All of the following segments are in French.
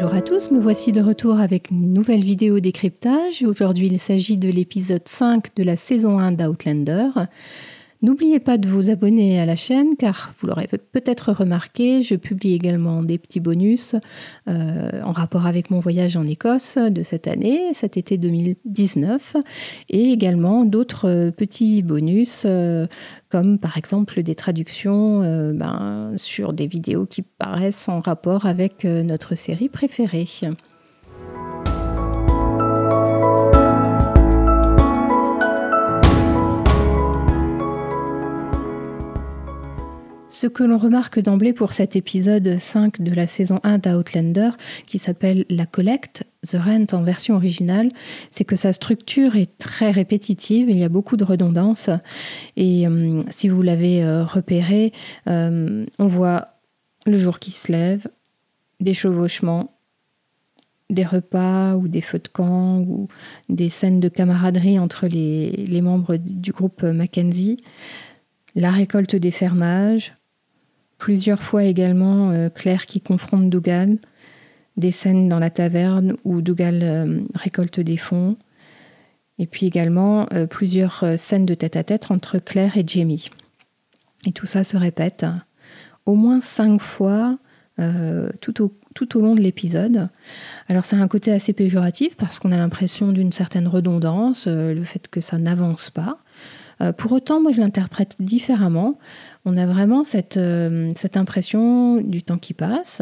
Bonjour à tous, me voici de retour avec une nouvelle vidéo décryptage. Aujourd'hui, il s'agit de l'épisode 5 de la saison 1 d'Outlander. N'oubliez pas de vous abonner à la chaîne car vous l'aurez peut-être remarqué, je publie également des petits bonus euh, en rapport avec mon voyage en Écosse de cette année, cet été 2019, et également d'autres petits bonus euh, comme par exemple des traductions euh, ben, sur des vidéos qui paraissent en rapport avec notre série préférée. Ce que l'on remarque d'emblée pour cet épisode 5 de la saison 1 d'Outlander, qui s'appelle La Collecte, The Rent en version originale, c'est que sa structure est très répétitive, il y a beaucoup de redondance. Et euh, si vous l'avez euh, repéré, euh, on voit le jour qui se lève, des chevauchements, des repas ou des feux de camp ou des scènes de camaraderie entre les, les membres du groupe Mackenzie, la récolte des fermages, Plusieurs fois également euh, Claire qui confronte Dougal, des scènes dans la taverne où Dougal euh, récolte des fonds, et puis également euh, plusieurs scènes de tête-à-tête entre Claire et Jamie. Et tout ça se répète au moins cinq fois tout, au, tout au long de l'épisode. Alors c'est un côté assez péjoratif parce qu'on a l'impression d'une certaine redondance, le fait que ça n'avance pas. pour autant, moi je l'interprète différemment on a vraiment cette, euh, cette impression du temps qui passe.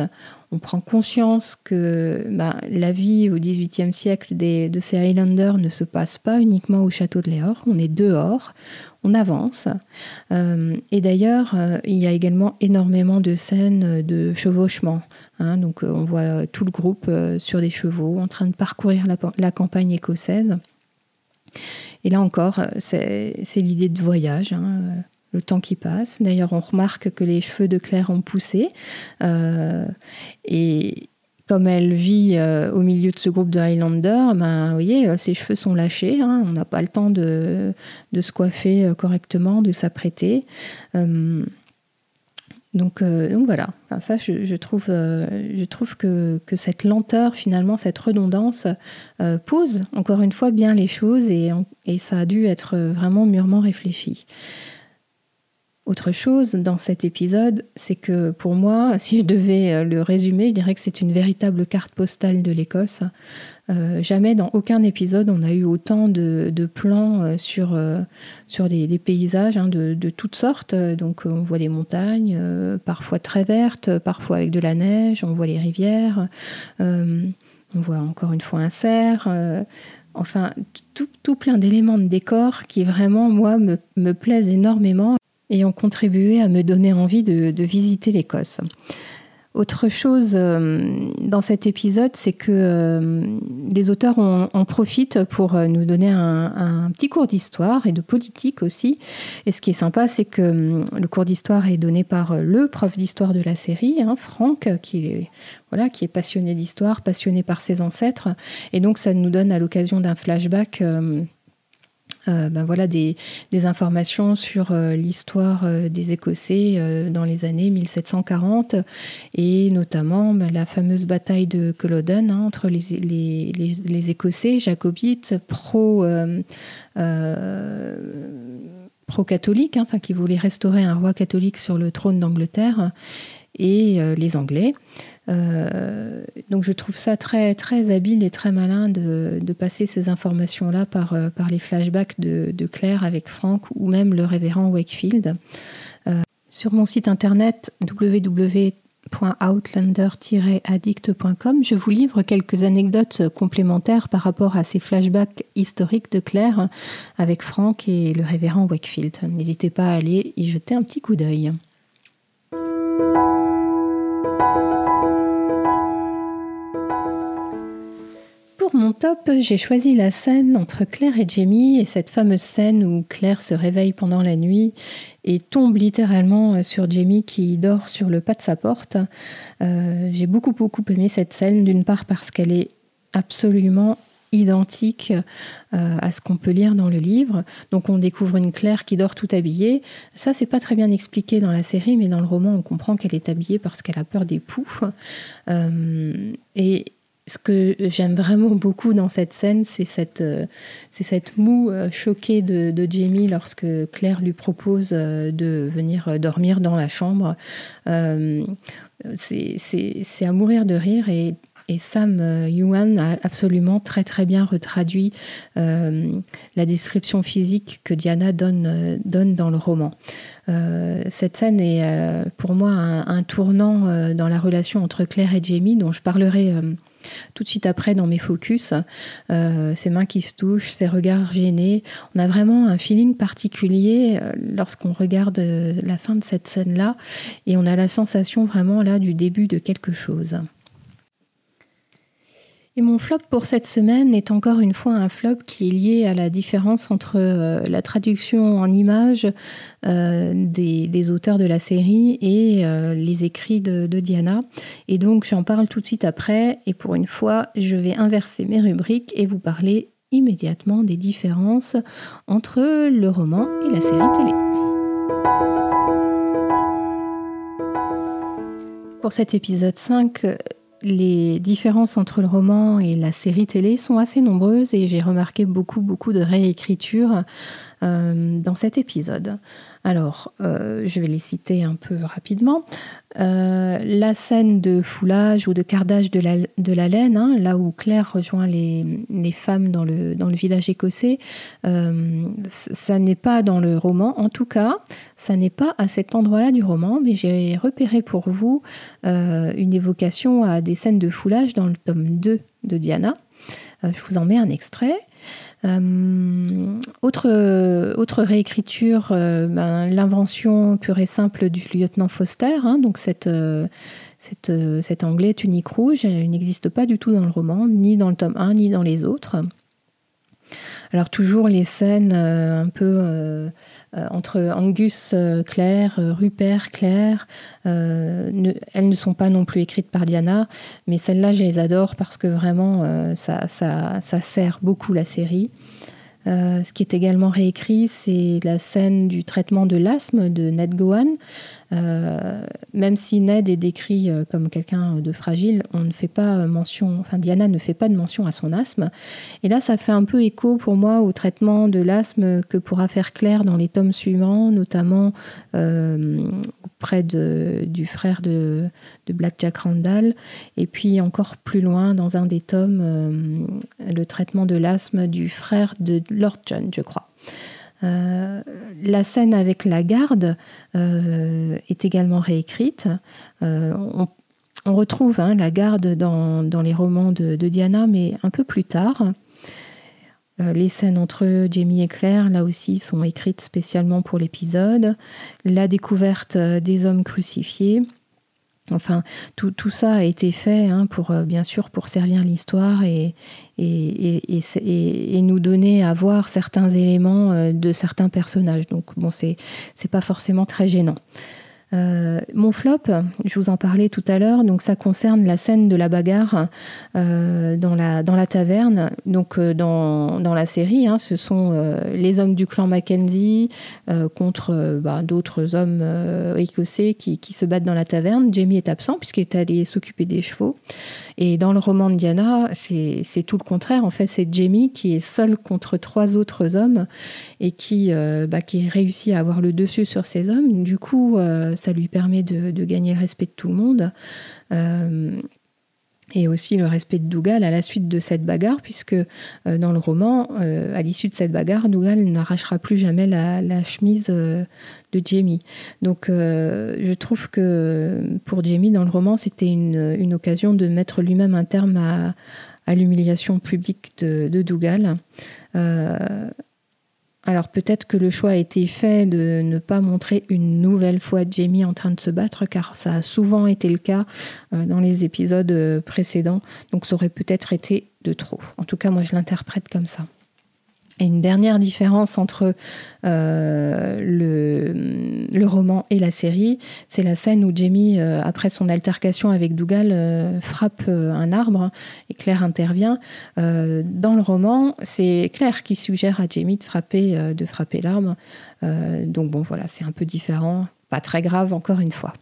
On prend conscience que bah, la vie au XVIIIe siècle de ces Highlanders ne se passe pas uniquement au château de Léor. On est dehors, on avance. Euh, et d'ailleurs, euh, il y a également énormément de scènes de chevauchement. Hein. on voit tout le groupe sur des chevaux en train de parcourir la, campagne écossaise. Et là encore, c'est l'idée de voyage. Hein le temps qui passe. D'ailleurs, on remarque que les cheveux de Claire ont poussé. Euh, et comme elle vit euh, au milieu de ce groupe de Highlander, ben, vous voyez, euh, ses cheveux sont lâchés. Hein. on n'a pas le temps de, se coiffer correctement, de s'apprêter. Donc, donc, voilà, ça je, trouve, je trouve que, cette lenteur, finalement, cette redondance, pose encore une fois bien les choses et, et ça a dû être vraiment mûrement réfléchi. Autre chose dans cet épisode, c'est que pour moi, si je devais euh, le résumer, je dirais que c'est une véritable carte postale de l'Écosse. Euh, jamais dans aucun épisode on a eu autant de, plans euh, sur, sur des, paysages hein, de, toutes sortes. Donc on voit les montagnes, parfois très vertes, parfois avec de la neige, on voit les rivières, on voit encore une fois un cerf. enfin, tout, plein d'éléments de décor qui vraiment, moi, me, me plaisent énormément et ont contribué à me donner envie de, visiter l'Écosse. Autre chose euh, dans cet épisode, c'est que euh, les auteurs en, profitent pour euh, nous donner un, petit cours d'histoire et de politique aussi. Et ce qui est sympa, c'est que le cours d'histoire est donné par le prof d'histoire de la série, hein, Franck, qui est, voilà, qui est passionné d'histoire, passionné par ses ancêtres. Et donc, ça nous donne à l'occasion d'un flashback euh, ben voilà, des, informations sur euh, l'histoire euh, des Écossais dans les années 1740 et notamment ben, la fameuse bataille de Culloden hein, entre les, Écossais jacobites pro, pro catholiques, hein, qui voulaient restaurer un roi catholique sur le trône d'Angleterre et les Anglais. Euh, donc je trouve ça très, très habile et très malin de, passer ces informations-là par, euh, les flashbacks de, Claire avec Franck ou même le révérend Wakefield. Euh, sur mon site internet www.outlander-addict.com, je vous livre quelques anecdotes complémentaires par rapport à ces flashbacks historiques de Claire avec Franck et le révérend Wakefield. N'hésitez pas à aller y jeter un petit coup d'œil. J'ai choisi la scène entre Claire et Jamie et cette fameuse scène où Claire se réveille pendant la nuit et tombe littéralement sur Jamie qui dort sur le pas de sa porte. Euh, j'ai beaucoup beaucoup aimé cette scène, d'une part parce qu'elle est absolument identique à ce qu'on peut lire dans le livre. Donc on découvre une Claire qui dort tout habillée. Ça, c'est pas très bien expliqué dans la série, mais dans le roman, on comprend qu'elle est habillée parce qu'elle a peur des poux. et ce que j'aime vraiment beaucoup dans cette scène, c'est cette, euh, cette moue euh, choquée de, Jamie lorsque Claire lui propose euh, de venir dormir dans la chambre. c'est à mourir de rire et, Sam Yuan a absolument très très bien retraduit la description physique que Diana donne, dans le roman. cette scène est pour moi un tournant dans la relation entre Claire et Jamie, dont je parlerai tout de suite après dans mes focus, euh, ses mains qui se touchent, ses regards gênés. On a vraiment un feeling particulier euh, lorsqu'on regarde euh, la fin de cette scène-là et on a la sensation vraiment là du début de quelque chose. Et mon flop pour cette semaine est encore une fois un flop qui est lié à la différence entre euh, la traduction en images euh, des, auteurs de la série et euh, les écrits de, Diana. Et donc j'en parle tout de suite après. Et pour une fois, je vais inverser mes rubriques et vous parler immédiatement des différences entre le roman et la série télé. Pour cet épisode 5, les différences entre le roman et la série télé sont assez nombreuses et j'ai remarqué beaucoup, beaucoup de réécriture euh, dans cet épisode. Alors, euh, je vais les citer un peu rapidement. Euh, la scène de foulage ou de cardage de la, de la laine, hein, là où Claire rejoint les, les, femmes dans le, dans le village écossais, ça n'est pas dans le roman. En tout cas, ça n'est pas à cet endroit-là du roman, mais j'ai repéré pour vous une évocation à des scènes de foulage dans le tome 2 de Diana. je vous en mets un extrait. Euh, autre, autre réécriture, euh, ben, l'invention pure et simple du lieutenant Foster, hein, donc cette, euh, cet anglais tunique rouge, elle n'existe pas du tout dans le roman, ni dans le tome 1, ni dans les autres. Alors toujours les scènes un peu euh, entre Angus euh, Claire, euh, Rupert Claire. elles ne sont pas non plus écrites par Diana, mais celles-là, je les adore parce que vraiment, ça, ça, sert beaucoup la série. Euh, ce qui est également réécrit, c'est la scène du traitement de l'asthme de Ned Gowan. Euh, même si Ned est décrit euh, comme quelqu'un de fragile, on ne fait pas mention, enfin Diana ne fait pas de mention à son asthme. Et là, ça fait un peu écho pour moi au traitement de l'asthme que pourra faire Claire dans les tomes suivants, notamment près du frère de, Black Jack Randall, et puis encore plus loin dans un des tomes, le traitement de l'asthme du frère de Lord John, je crois. Euh, la scène avec la garde euh, est également réécrite. Euh, on, retrouve hein, la garde dans, les romans de, Diana, mais un peu plus tard. les scènes entre Jamie et Claire, là aussi, sont écrites spécialement pour l'épisode. La découverte des hommes crucifiés. Enfin, tout, ça a été fait hein, pour, bien sûr, pour servir l'histoire et, et, nous donner à voir certains éléments euh, de certains personnages. Donc bon, c'est pas forcément très gênant. Euh, mon flop, je vous en parlais tout à l'heure, donc ça concerne la scène de la bagarre euh, dans, la, dans la taverne. Donc euh, dans, dans, la série, hein, ce sont les hommes du clan Mackenzie contre bah, d'autres hommes écossais qui, qui, se battent dans la taverne. Jamie est absent puisqu'il est allé s'occuper des chevaux. Et dans le roman de Diana, c'est tout le contraire. En fait, c'est Jamie qui est seul contre trois autres hommes et qui, bah, qui réussit à avoir le dessus sur ces hommes. Du coup, ça lui permet de, gagner le respect de tout le monde. Euh, et aussi le respect de Dougal à la suite de cette bagarre, puisque euh, dans le roman, euh, à l'issue de cette bagarre, Dougal n'arrachera plus jamais la, chemise de Jamie. Donc je trouve que pour Jamie, dans le roman, c'était une, occasion de mettre lui-même un terme à, l'humiliation publique de, de Dougal. Alors peut-être que le choix a été fait de ne pas montrer une nouvelle fois Jamie en train de se battre, car ça a souvent été le cas euh, dans les épisodes euh, précédents, donc ça aurait peut-être été de trop. En tout cas, moi je l'interprète comme ça. Et une dernière différence entre euh, le, roman et la série, c'est la scène où Jamie, après son altercation avec Dougal, frappe un arbre et Claire intervient. dans le roman, c'est Claire qui suggère à Jamie de frapper l'arbre. donc bon, voilà, c'est un peu différent, pas très grave encore une fois.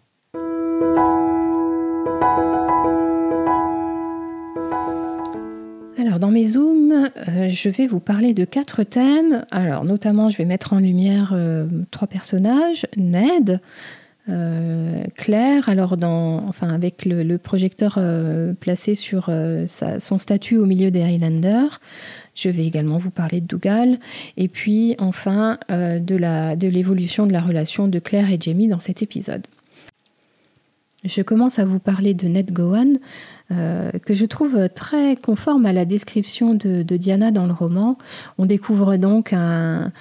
Dans mes zooms, euh, je vais vous parler de quatre thèmes. Alors notamment, je vais mettre en lumière euh, trois personnages Ned, euh, Claire. Alors dans, enfin avec le, projecteur placé sur son statut au milieu des Highlanders. Je vais également vous parler de Dougal et puis enfin de l'évolution de la relation de Claire et Jamie dans cet épisode. Je commence à vous parler de Ned Gowan, euh, que je trouve très conforme à la description de, Diana dans le roman. On découvre donc un,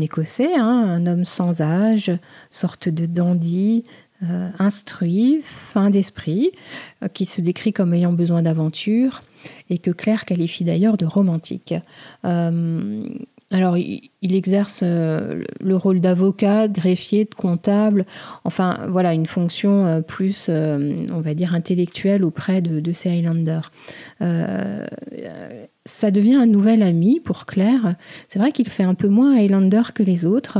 Écossais, hein, un homme sans âge, sorte de dandy, euh, instruit, fin d'esprit, euh, qui se décrit comme ayant besoin d'aventure et que Claire qualifie d'ailleurs de romantique. Alors, il, exerce euh, le rôle d'avocat, de greffier, de comptable, enfin, voilà, une fonction euh, plus, euh, on va dire, intellectuelle auprès de, ces Highlanders. ça devient un nouvel ami pour Claire. C'est vrai qu'il fait un peu moins Highlander que les autres.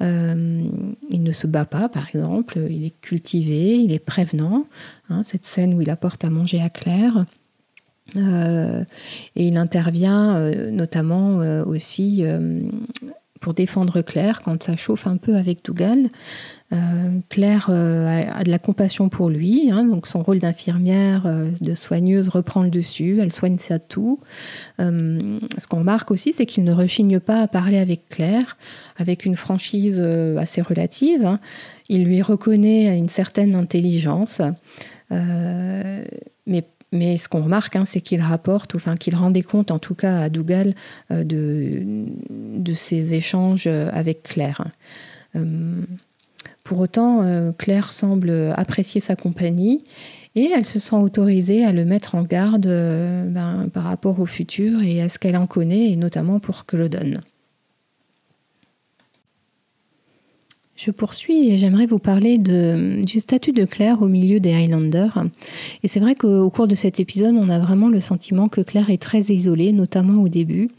il ne se bat pas, par exemple. Il est cultivé, il est prévenant. Hein, cette scène où il apporte à manger à Claire. Euh, et il intervient euh, notamment euh, aussi pour défendre Claire quand ça chauffe un peu avec Dougal. Claire a, de la compassion pour lui, hein, donc son rôle d'infirmière, de soigneuse reprend le dessus, elle soigne ça tout. ce qu'on remarque aussi, c'est qu'il ne rechigne pas à parler avec Claire, avec une franchise assez relative. Hein. Il lui reconnaît une certaine intelligence, mais mais ce qu'on remarque, hein, c'est qu'il rapporte, enfin qu'il rendait compte en tout cas à Dougal euh, de, de ses échanges euh, avec Claire. Euh, pour autant, Claire semble apprécier sa compagnie et elle se sent autorisée à le mettre en garde ben, par rapport au futur et à ce qu'elle en connaît, et notamment pour que le donne. Je poursuis et j'aimerais vous parler du statut de Claire au milieu des Highlanders. Et c'est vrai qu'au cours de cet épisode, on a vraiment le sentiment que Claire est très isolée, notamment au début.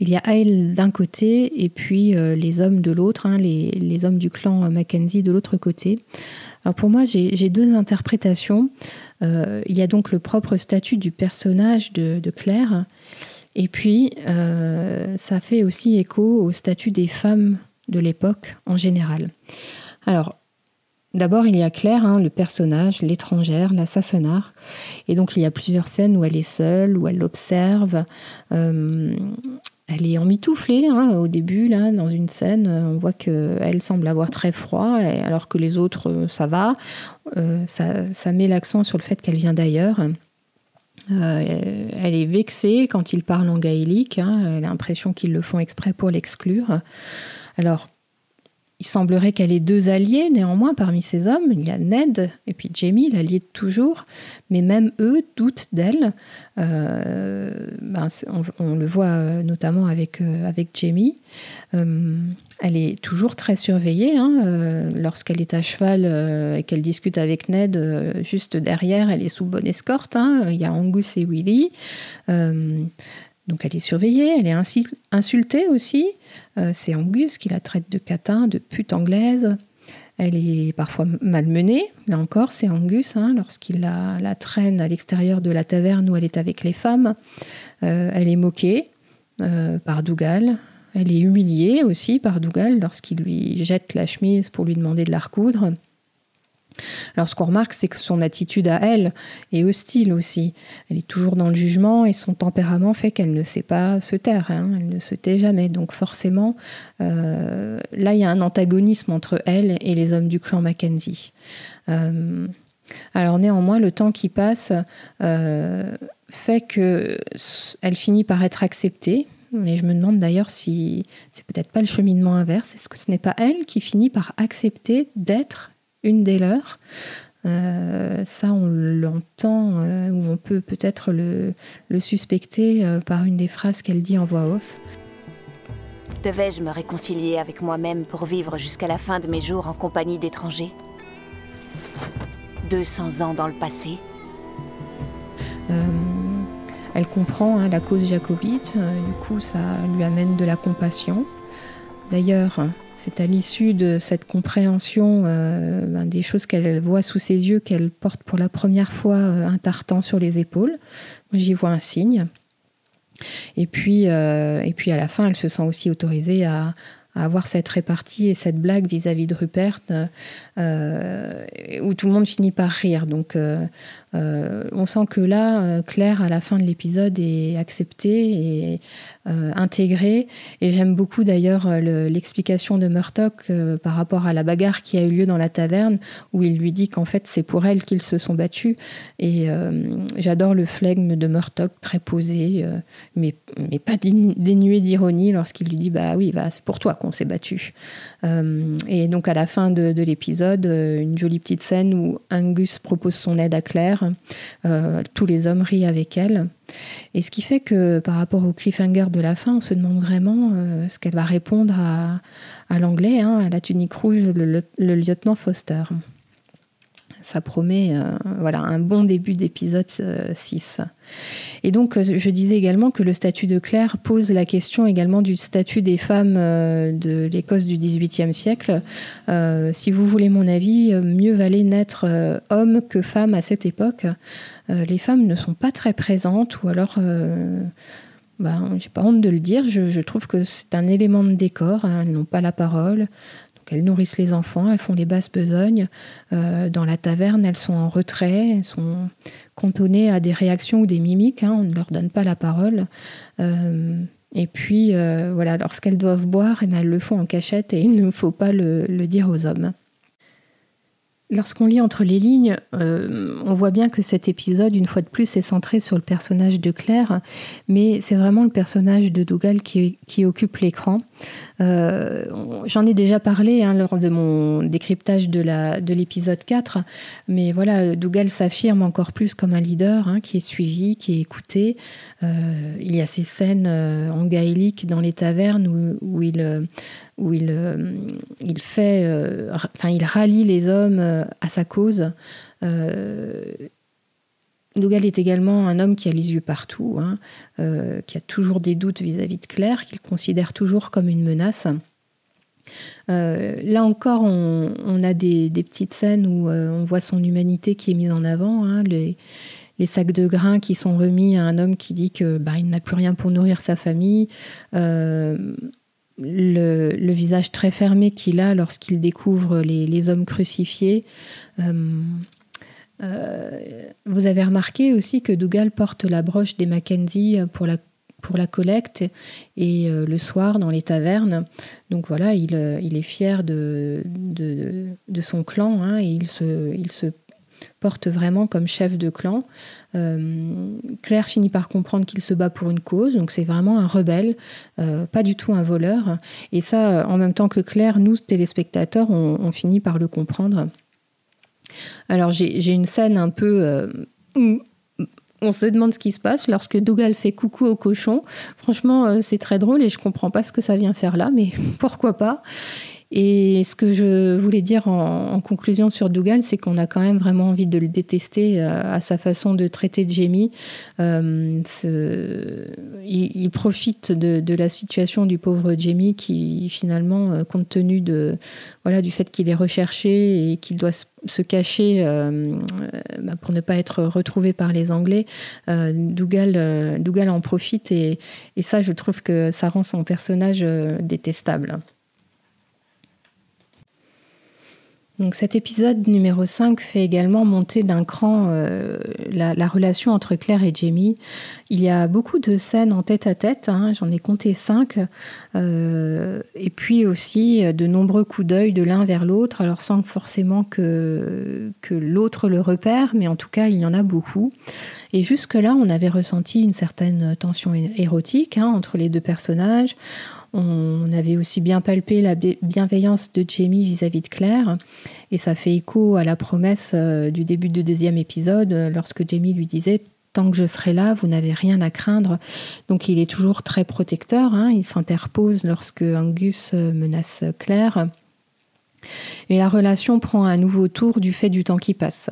Il y a elle d'un côté et puis euh, les hommes de l'autre, hein, les, hommes du clan Mackenzie de l'autre côté. Alors pour moi, j'ai deux interprétations. Euh, il y a donc le propre statut du personnage de, Claire. Et puis, euh, ça fait aussi écho au statut des femmes de l'époque en général. Alors, d'abord, il y a Claire, hein, le personnage, l'étrangère, l'assassinard. Et donc, il y a plusieurs scènes où elle est seule, où elle observe. Euh, elle est emmitouflée hein, au début, là, dans une scène. On voit qu'elle semble avoir très froid, alors que les autres, euh, ça va. Euh, ça, met l'accent sur le fait qu'elle vient d'ailleurs. elle est vexée quand il parle en gaélique. Hein. elle a l'impression qu'ils le font exprès pour l'exclure. Alors, il semblerait qu'elle ait deux alliés néanmoins parmi ces hommes. Il y a Ned et puis Jamie, l'allié de toujours, mais même eux doutent d'elle. Euh, ben, on, le voit euh, notamment avec, euh, avec Jamie. elle est toujours très surveillée. Hein, lorsqu'elle est à cheval et qu'elle discute avec Ned, juste derrière, elle est sous bonne escorte. Hein. Il y a Angus et Willy. Donc elle est surveillée, elle est insultée aussi. Euh, c'est Angus qui la traite de catin, de pute anglaise. Elle est parfois malmenée. Là encore, c'est Angus, hein, lorsqu'il la, traîne à l'extérieur de la taverne où elle est avec les femmes. Euh, elle est moquée euh, par Dougal. Elle est humiliée aussi par Dougal lorsqu'il lui jette la chemise pour lui demander de la recoudre. Alors ce qu'on remarque, c'est que son attitude à elle est hostile aussi. Elle est toujours dans le jugement et son tempérament fait qu'elle ne sait pas se taire, hein. elle ne se tait jamais. Donc forcément, euh, là, il y a un antagonisme entre elle et les hommes du clan Mackenzie. Euh, alors néanmoins, le temps qui passe euh, fait qu'elle finit par être acceptée. Mais je me demande d'ailleurs si c'est peut-être pas le cheminement inverse. Est-ce que ce n'est pas elle qui finit par accepter d'être une des leurs. Euh, ça, on l'entend, euh, ou on peut peut-être le, suspecter euh, par une des phrases qu'elle dit en voix off. Devais-je me réconcilier avec moi-même pour vivre jusqu'à la fin de mes jours en compagnie d'étrangers? 200 ans dans le passé Elle comprend hein, la cause jacobite, du coup ça lui amène de la compassion. D'ailleurs, c'est à l'issue de cette compréhension euh, ben, des choses qu'elle voit sous ses yeux qu'elle porte pour la première fois un tartan sur les épaules. J'y vois un signe. Et puis, euh, et puis à la fin, elle se sent aussi autorisée à, avoir cette répartie et cette blague vis-à-vis de Rupert, euh, où tout le monde finit par rire. Donc euh, on sent que là, Claire, à la fin de l'épisode, est acceptée et euh, intégré. Et j'aime beaucoup d'ailleurs euh, l'explication de Murdoch euh, par rapport à la bagarre qui a eu lieu dans la taverne, où il lui dit qu'en fait c'est pour elle qu'ils se sont battus. Et j'adore le flegme de Murdoch, très posé, mais, mais pas dénué d'ironie lorsqu'il lui dit Bah oui, bah, c'est pour toi qu'on s'est battu. et donc à la fin de l'épisode, une jolie petite scène où Angus propose son aide à Claire. tous les hommes rient avec elle. Et ce qui fait que par rapport au cliffhanger de la fin, on se demande vraiment euh, ce qu'elle va répondre à, l'anglais, hein, à la tunique rouge, le lieutenant Foster ça promet euh, voilà, un bon début d'épisode 6. Euh, et donc, euh, je disais également que le statut de Claire pose la question également du statut des femmes de l'Écosse du XVIIIe siècle. si vous voulez mon avis, mieux valait naître homme que femme à cette époque. les femmes ne sont pas très présentes, ou alors... Bah, j'ai pas honte de le dire, je, trouve que c'est un élément de décor, hein, elles n'ont pas la parole, elles nourrissent les enfants, elles font les basses besognes. Euh, dans la taverne, elles sont en retrait, elles sont cantonnées à des réactions ou des mimiques. Hein, on ne leur donne pas la parole. Euh, et puis, euh, voilà, lorsqu'elles doivent boire, eh ben, elles le font en cachette et il ne faut pas le dire aux hommes. Lorsqu'on lit entre les lignes, on voit bien que cet épisode, une fois de plus, est centré sur le personnage de Claire, mais c'est vraiment le personnage de Dougal qui, occupe l'écran. Euh, j'en ai déjà parlé hein, lors de mon décryptage de l'épisode de 4, mais voilà, Dougal s'affirme encore plus comme un leader hein, qui est suivi, qui est écouté. Euh, il y a ces scènes en gaélique dans les tavernes où, il euh, fait, euh, enfin, il rallie les hommes euh, à sa cause. Dougal est également un homme qui a les yeux partout, hein, qui a toujours des doutes vis-à-vis de Claire, qu'il considère toujours comme une menace. là encore, on, a des, petites scènes où on voit son humanité qui est mise en avant. Hein, les, sacs de grains qui sont remis à un homme qui dit que bah, n'a plus rien pour nourrir sa famille le, visage très fermé qu'il a lorsqu'il découvre les, hommes crucifiés. Euh, euh, vous avez remarqué aussi que Dougal porte la broche des Mackenzie pour la, pour la collecte et euh, le soir dans les tavernes. Donc voilà, il, il est fier de, de, son clan hein, et il se, il se porte vraiment comme chef de clan. Euh, Claire finit par comprendre qu'il se bat pour une cause, donc c'est vraiment un rebelle, euh, pas du tout un voleur. Et ça, en même temps que Claire, nous, téléspectateurs, on, finit par le comprendre. Alors j'ai une scène un peu... Euh, où on se demande ce qui se passe lorsque Dougal fait coucou au cochon. Franchement, c'est très drôle et je comprends pas ce que ça vient faire là, mais pourquoi pas? Et ce que je voulais dire en, conclusion sur Dougal, c'est qu'on a quand même vraiment envie de le détester euh, à sa façon de traiter Jamie. Euh, il, profite de, la situation du pauvre Jamie qui finalement, euh, compte tenu de voilà du fait qu'il est recherché et qu'il doit se cacher bah, pour ne pas être retrouvé par les Anglais, Dougal, Dougal en profite et, et ça, je trouve que ça rend son personnage détestable. Donc cet épisode numéro 5 fait également monter d'un cran euh, la, relation entre Claire et Jamie. Il y a beaucoup de scènes en tête à tête, hein, j'en ai compté 5, euh, et puis aussi de nombreux coups d'œil de l'un vers l'autre, alors sans forcément que, que l'autre le repère, mais en tout cas il y en a beaucoup. Et jusque-là, on avait ressenti une certaine tension érotique hein, entre les deux personnages. On avait aussi bien palpé la bienveillance de Jamie vis-à-vis de Claire, et ça fait écho à la promesse euh, du début du deuxième épisode, euh, lorsque Jamie lui disait tant que je serai là, vous n'avez rien à craindre. Donc il est toujours très protecteur, hein. il s'interpose lorsque Angus menace Claire. Et la relation prend un nouveau tour du fait du temps qui passe.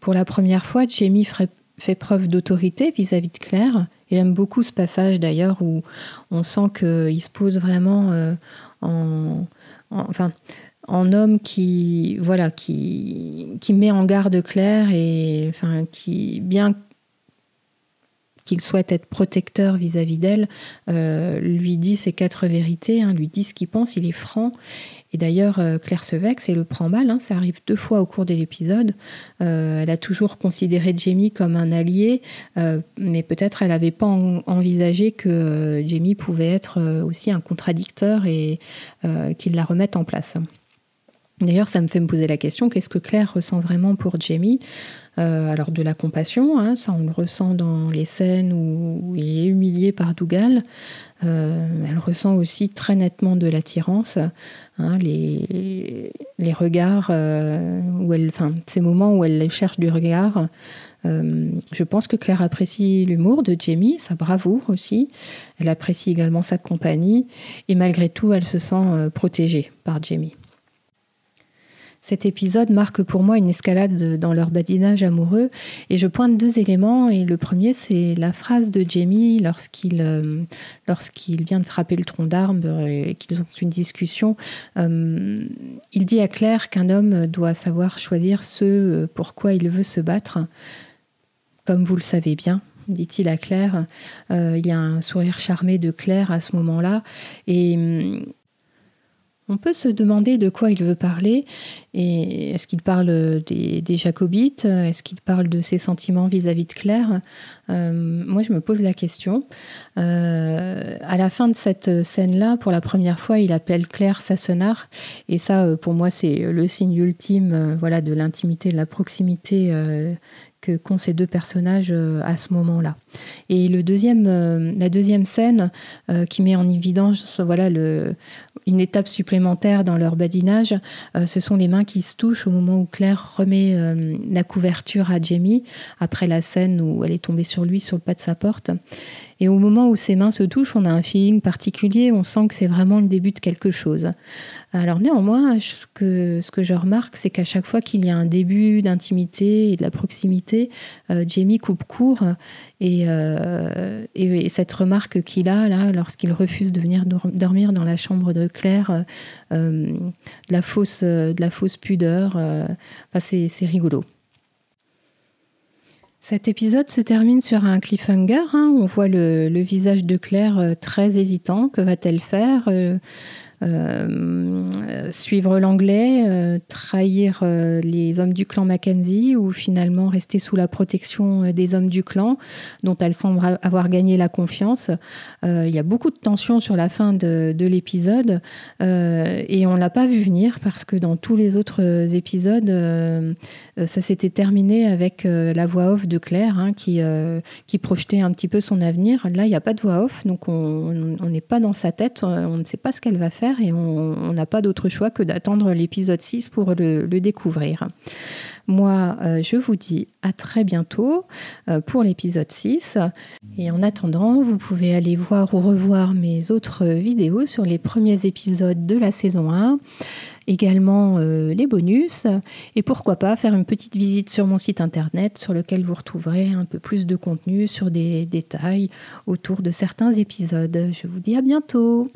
Pour la première fois, Jamie fait preuve d'autorité vis-à-vis de Claire. J'aime beaucoup ce passage d'ailleurs où on sent qu'il se pose vraiment euh, en, enfin, en homme qui, voilà, qui, qui met en garde Claire et enfin, qui, bien qu'il souhaite être protecteur vis-à-vis d'elle, euh, lui dit ses quatre vérités, hein, lui dit ce qu'il pense, il est franc. Et d'ailleurs, euh, Claire se vexe et le prend mal. Hein. ça arrive deux fois au cours de l'épisode. Euh, elle a toujours considéré Jamie comme un allié, euh, mais peut-être elle n'avait pas envisagé que Jamie pouvait être aussi un contradicteur et qu'il la remette en place. D'ailleurs, ça me fait me poser la question qu'est-ce que Claire ressent vraiment pour Jamie? Alors, de la compassion, hein, ça on le ressent dans les scènes où il est humilié par Dougal. elle ressent aussi très nettement de l'attirance. Hein, les, regards, euh, où elle, ces moments où elle cherche du regard. Euh, je pense que Claire apprécie l'humour de Jamie, sa bravoure aussi. Elle apprécie également sa compagnie. Et malgré tout, elle se sent euh, protégée par Jamie. Cet épisode marque pour moi une escalade dans leur badinage amoureux et je pointe deux éléments et le premier c'est la phrase de Jamie lorsqu'il euh, vient de frapper le tronc d'arbre et qu'ils ont une discussion. Euh, il dit à Claire qu'un homme doit savoir choisir ce pourquoi il veut se battre. Comme vous le savez bien, dit-il à Claire. Euh, il y a un sourire charmé de Claire à ce moment-là. Et on peut se demander de quoi il veut parler. Est-ce qu'il parle des, Jacobites? Est-ce qu'il parle de ses sentiments vis-à-vis de Claire? Euh, Moi, je me pose la question. Euh, à la fin de cette scène-là, pour la première fois, il appelle Claire Sassenard. Et ça, euh, pour moi, c'est le signe ultime voilà, de l'intimité, de la proximité qu'ont ces deux personnages à ce moment-là. Et le deuxième, la deuxième scène qui met en évidence voilà, une étape supplémentaire dans leur badinage, euh, ce sont les mains qui se touchent au moment où Claire remet euh, la couverture à Jamie, après la scène où elle est tombée sur lui sur le pas de sa porte. Et au moment où ses mains se touchent, on a un feeling particulier, on sent que c'est vraiment le début de quelque chose. Alors néanmoins, ce que, je remarque, c'est qu'à chaque fois qu'il y a un début d'intimité et de la proximité, euh, Jamie coupe court. Et, euh, et, cette remarque qu'il a là, lorsqu'il refuse de venir dormir dans la chambre de Claire, euh, de, la fausse, de la fausse pudeur, c'est rigolo. Cet épisode se termine sur un cliffhanger. Hein. On voit le, visage de Claire euh, très hésitant. Que va-t-elle faire euh, euh, suivre l'anglais, euh, trahir euh, les hommes du clan Mackenzie ou finalement rester sous la protection des hommes du clan dont elle semble avoir gagné la confiance. Il y a beaucoup de tensions sur la fin de, l'épisode et on l'a pas vu venir parce que dans tous les autres épisodes, ça s'était terminé avec la voix off de Claire hein, qui, qui projetait un petit peu son avenir. Là, il n'y a pas de voix off, donc on n'est pas dans sa tête, on ne sait pas ce qu'elle va faire et on n'a pas d'autre choix que d'attendre l'épisode 6 pour le, découvrir. Moi, euh, je vous dis à très bientôt euh, pour l'épisode 6. Et en attendant, vous pouvez aller voir ou revoir mes autres vidéos sur les premiers épisodes de la saison 1 également euh, les bonus et pourquoi pas faire une petite visite sur mon site internet sur lequel vous retrouverez un peu plus de contenu sur des détails autour de certains épisodes. Je vous dis à bientôt.